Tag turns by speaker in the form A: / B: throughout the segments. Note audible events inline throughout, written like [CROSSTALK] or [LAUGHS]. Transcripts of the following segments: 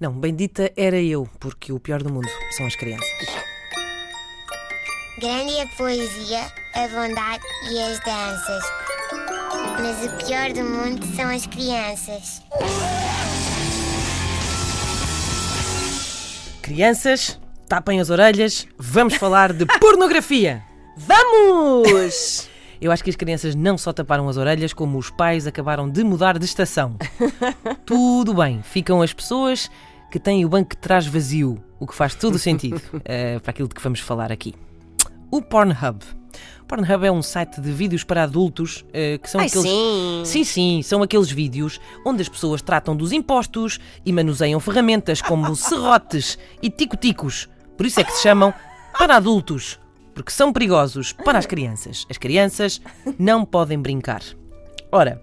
A: Não, bendita era eu, porque o pior do mundo são as crianças.
B: Grande é a poesia, a bondade e as danças. Mas o pior do mundo são as crianças.
A: Crianças, tapem as orelhas, vamos falar de [LAUGHS] pornografia!
C: Vamos! [LAUGHS]
A: Eu acho que as crianças não só taparam as orelhas, como os pais acabaram de mudar de estação. [LAUGHS] Tudo bem, ficam as pessoas que têm o banco de trás vazio, o que faz todo o sentido [LAUGHS] eh, para aquilo de que vamos falar aqui. O Pornhub. O Pornhub é um site de vídeos para adultos eh, que são
C: Ai,
A: aqueles.
C: sim.
A: Sim, sim, são aqueles vídeos onde as pessoas tratam dos impostos e manuseiam ferramentas como [LAUGHS] serrotes e tico-ticos. Por isso é que se chamam para adultos, porque são perigosos para as crianças. As crianças não podem brincar. Ora,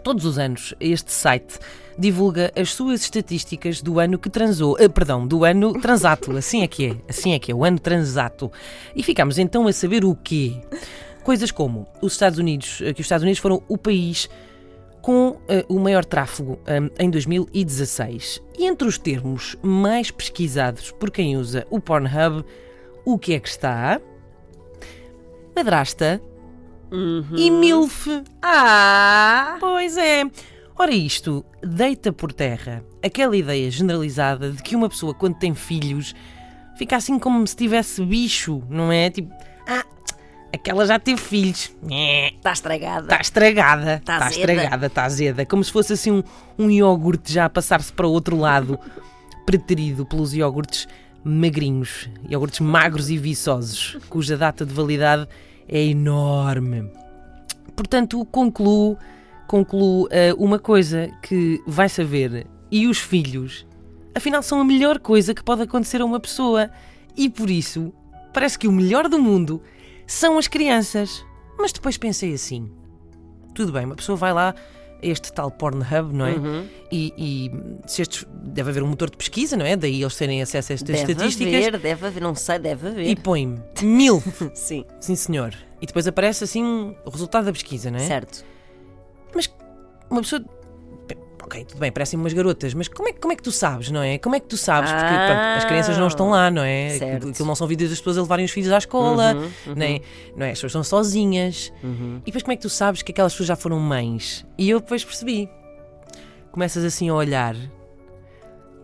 A: todos os anos este site divulga as suas estatísticas do ano que transou, eh, perdão, do ano transato, assim é que é, assim é que é, o ano transato. E ficamos então a saber o quê? Coisas como os Estados Unidos, eh, que os Estados Unidos foram o país com eh, o maior tráfego eh, em 2016. E entre os termos mais pesquisados por quem usa o Pornhub, o que é que está? Madrasta e MILF.
C: Ah!
A: Pois é. Ora, isto deita por terra aquela ideia generalizada de que uma pessoa, quando tem filhos, fica assim como se tivesse bicho, não é? Tipo, ah, aquela já teve filhos.
C: Está estragada.
A: Está estragada.
C: Tá
A: Está
C: azeda.
A: estragada, está azeda. Como se fosse assim um, um iogurte já a passar-se para o outro lado, [LAUGHS] preterido pelos iogurtes magrinhos, iogurtes magros e viçosos, cuja data de validade é enorme. Portanto, concluo, concluo eh, uma coisa que vai saber e os filhos, afinal, são a melhor coisa que pode acontecer a uma pessoa. E por isso, parece que o melhor do mundo são as crianças. Mas depois pensei assim: tudo bem, uma pessoa vai lá este tal Pornhub, não é?
C: Uhum.
A: E, e se estes, deve haver um motor de pesquisa, não é? Daí eles terem acesso a estas
C: Deve
A: estatísticas.
C: haver, deve haver, não sei, deve haver.
A: E põe mil, [LAUGHS]
C: Sim,
A: sim senhor. E depois aparece assim o resultado da pesquisa, não é?
C: certo.
A: Mas uma pessoa. Ok, tudo bem, parecem umas garotas, mas como é, como é que tu sabes, não é? Como é que tu sabes? Porque
C: Ah.
A: pronto, as crianças não estão lá, não é?
C: Certo.
A: Aquilo, não são vídeos das pessoas a levarem os filhos à escola,
C: Uhum,
A: nem, não é? As pessoas estão sozinhas.
C: Uhum.
A: E depois como é que tu sabes que aquelas pessoas já foram mães? E eu depois percebi. Começas assim a olhar,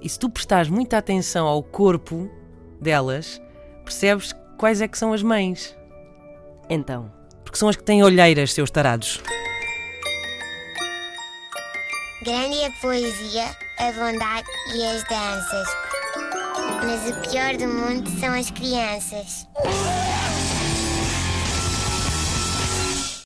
A: e se tu prestares muita atenção ao corpo delas, percebes quais é que são as mães.
C: Então,
A: Porque são as que têm olheiras, seus tarados.
B: Grande é a poesia, a bondade e as danças. Mas o pior do mundo são as crianças.